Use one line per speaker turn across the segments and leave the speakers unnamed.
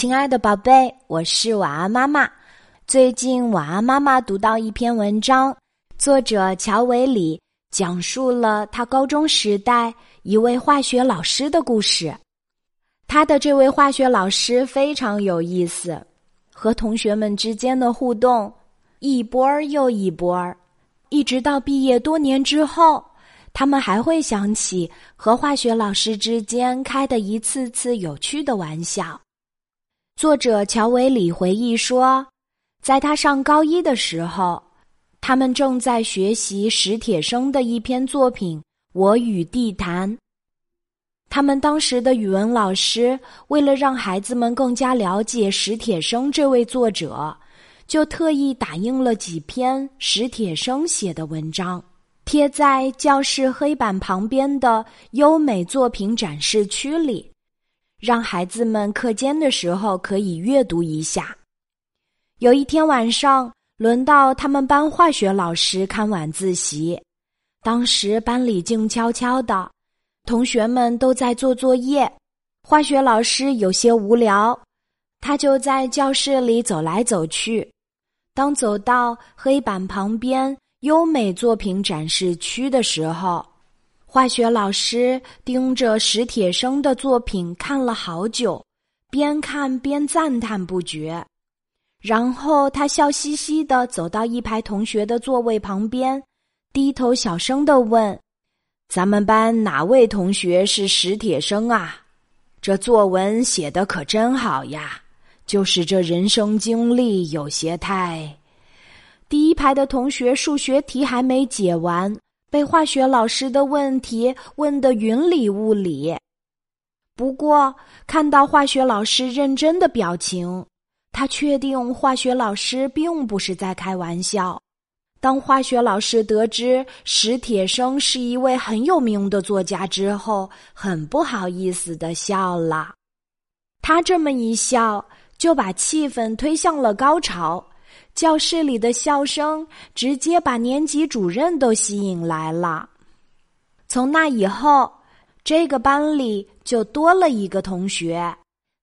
亲爱的宝贝，我是晚安妈妈。最近晚安妈妈读到一篇文章，作者乔维里讲述了他高中时代一位化学老师的故事。他的这位化学老师非常有意思，和同学们之间的互动一波儿又一波儿，一直到毕业多年之后，他们还会想起和化学老师之间开的一次次有趣的玩笑。作者乔维里回忆说，在他上高一的时候，他们正在学习史铁生的一篇作品《我与地坛》。他们当时的语文老师为了让孩子们更加了解史铁生这位作者，就特意打印了几篇史铁生写的文章，贴在教室黑板旁边的优美作品展示区里。让孩子们课间的时候可以阅读一下。有一天晚上，轮到他们班化学老师看晚自习。当时班里静悄悄的，同学们都在做作业。化学老师有些无聊，他就在教室里走来走去。当走到黑板旁边优美作品展示区的时候，化学老师盯着史铁生的作品看了好久，边看边赞叹不绝。然后他笑嘻嘻的走到一排同学的座位旁边，低头小声的问：“咱们班哪位同学是史铁生啊？这作文写的可真好呀！就是这人生经历有些太……”第一排的同学数学题还没解完。被化学老师的问题问得云里雾里，不过看到化学老师认真的表情，他确定化学老师并不是在开玩笑。当化学老师得知史铁生是一位很有名的作家之后，很不好意思的笑了。他这么一笑，就把气氛推向了高潮。教室里的笑声直接把年级主任都吸引来了。从那以后，这个班里就多了一个同学，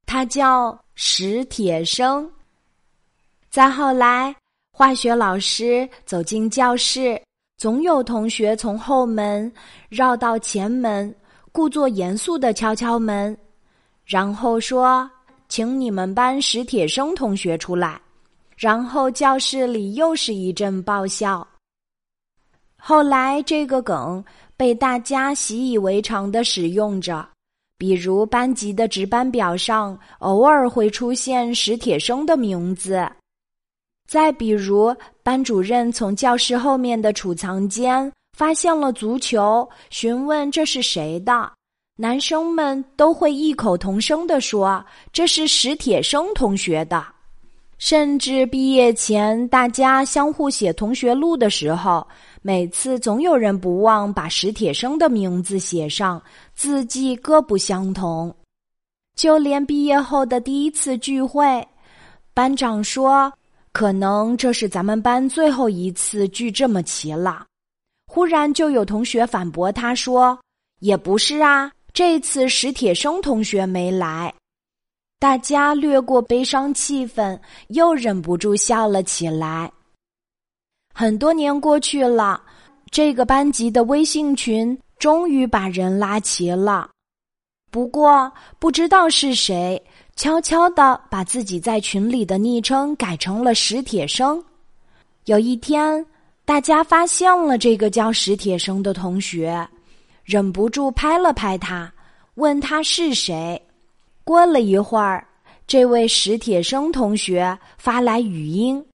他叫史铁生。再后来，化学老师走进教室，总有同学从后门绕到前门，故作严肃的敲敲门，然后说：“请你们班史铁生同学出来。”然后教室里又是一阵爆笑。后来这个梗被大家习以为常的使用着，比如班级的值班表上偶尔会出现史铁生的名字。再比如，班主任从教室后面的储藏间发现了足球，询问这是谁的，男生们都会异口同声的说：“这是史铁生同学的。”甚至毕业前，大家相互写同学录的时候，每次总有人不忘把史铁生的名字写上，字迹各不相同。就连毕业后的第一次聚会，班长说：“可能这是咱们班最后一次聚这么齐了。”忽然就有同学反驳他说：“也不是啊，这次史铁生同学没来。”大家略过悲伤气氛，又忍不住笑了起来。很多年过去了，这个班级的微信群终于把人拉齐了。不过，不知道是谁悄悄的把自己在群里的昵称改成了史铁生。有一天，大家发现了这个叫史铁生的同学，忍不住拍了拍他，问他是谁。过了一会儿，这位史铁生同学发来语音，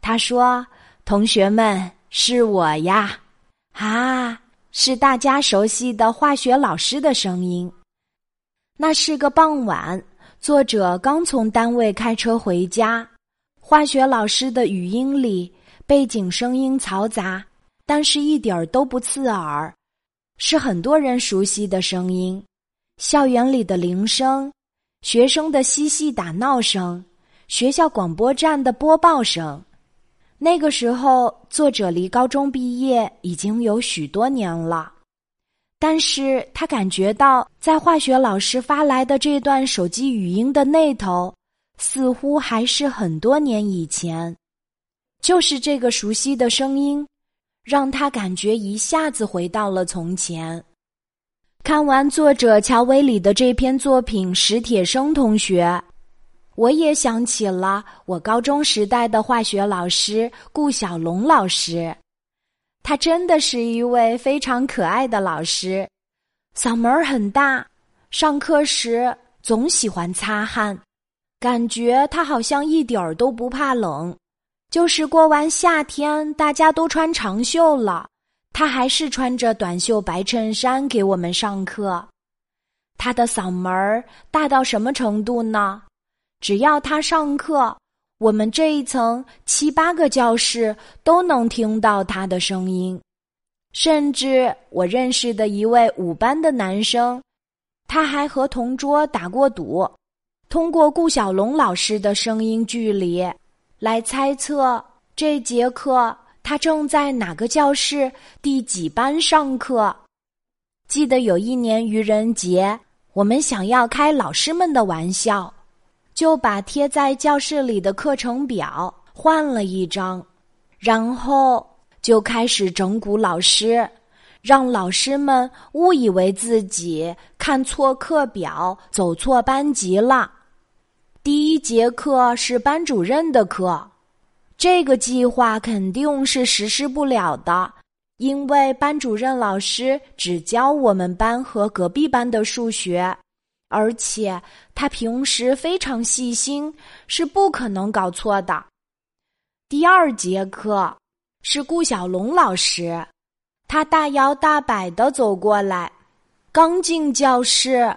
他说：“同学们，是我呀！”啊，是大家熟悉的化学老师的声音。那是个傍晚，作者刚从单位开车回家，化学老师的语音里背景声音嘈杂，但是一点儿都不刺耳，是很多人熟悉的声音，校园里的铃声。学生的嬉戏打闹声，学校广播站的播报声。那个时候，作者离高中毕业已经有许多年了，但是他感觉到在化学老师发来的这段手机语音的那头，似乎还是很多年以前。就是这个熟悉的声音，让他感觉一下子回到了从前。看完作者乔维里的这篇作品，史铁生同学，我也想起了我高中时代的化学老师顾小龙老师。他真的是一位非常可爱的老师，嗓门儿很大，上课时总喜欢擦汗，感觉他好像一点儿都不怕冷。就是过完夏天，大家都穿长袖了，他还是穿着短袖白衬衫给我们上课。他的嗓门儿大到什么程度呢？只要他上课，我们这一层七八个教室都能听到他的声音。甚至我认识的一位五班的男生，他还和同桌打过赌，通过顾小龙老师的声音距离。来猜测这节课他正在哪个教室第几班上课？记得有一年愚人节，我们想要开老师们的玩笑，就把贴在教室里的课程表换了一张，然后就开始整蛊老师，让老师们误以为自己看错课表，走错班级了。第一节课是班主任的课，这个计划肯定是实施不了的，因为班主任老师只教我们班和隔壁班的数学，而且他平时非常细心，是不可能搞错的。第二节课是顾小龙老师，他大摇大摆的走过来，刚进教室，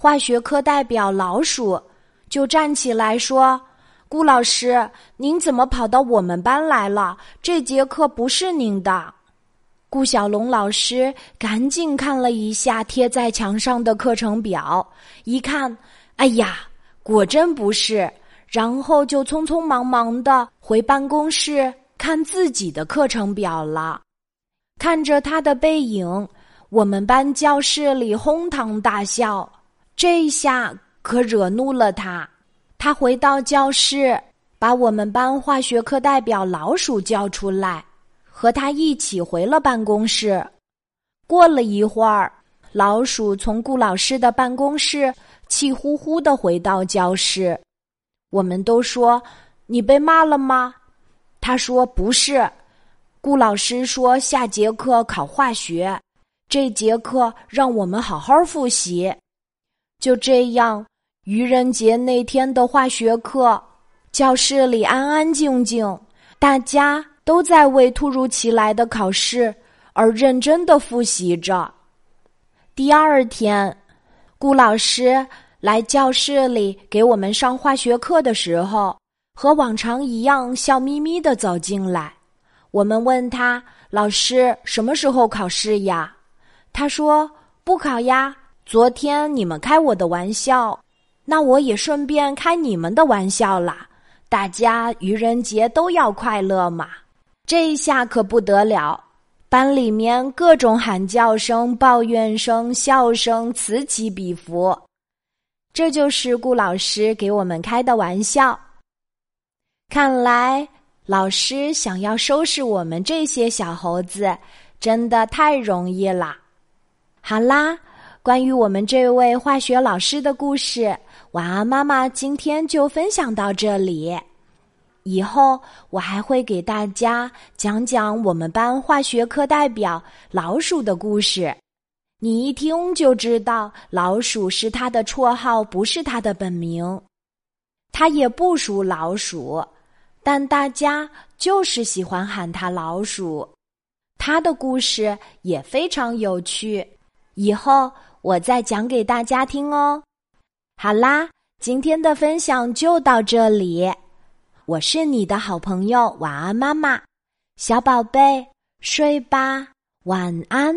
化学课代表老鼠。就站起来说：“顾老师，您怎么跑到我们班来了？这节课不是您的。”顾小龙老师赶紧看了一下贴在墙上的课程表，一看，哎呀，果真不是。然后就匆匆忙忙的回办公室看自己的课程表了。看着他的背影，我们班教室里哄堂大笑。这下。可惹怒了他，他回到教室，把我们班化学课代表老鼠叫出来，和他一起回了办公室。过了一会儿，老鼠从顾老师的办公室气呼呼的回到教室。我们都说：“你被骂了吗？”他说：“不是。”顾老师说：“下节课考化学，这节课让我们好好复习。”就这样。愚人节那天的化学课，教室里安安静静，大家都在为突如其来的考试而认真的复习着。第二天，顾老师来教室里给我们上化学课的时候，和往常一样笑眯眯的走进来。我们问他：“老师，什么时候考试呀？”他说：“不考呀，昨天你们开我的玩笑。”那我也顺便开你们的玩笑啦！大家愚人节都要快乐嘛！这一下可不得了，班里面各种喊叫声、抱怨声、笑声此起彼伏。这就是顾老师给我们开的玩笑。看来老师想要收拾我们这些小猴子，真的太容易啦！好啦。关于我们这位化学老师的故事，晚安妈妈今天就分享到这里。以后我还会给大家讲讲我们班化学课代表老鼠的故事。你一听就知道，老鼠是他的绰号，不是他的本名。他也不属老鼠，但大家就是喜欢喊他老鼠。他的故事也非常有趣。以后。我再讲给大家听哦。好啦，今天的分享就到这里。我是你的好朋友晚安妈妈，小宝贝睡吧，晚安。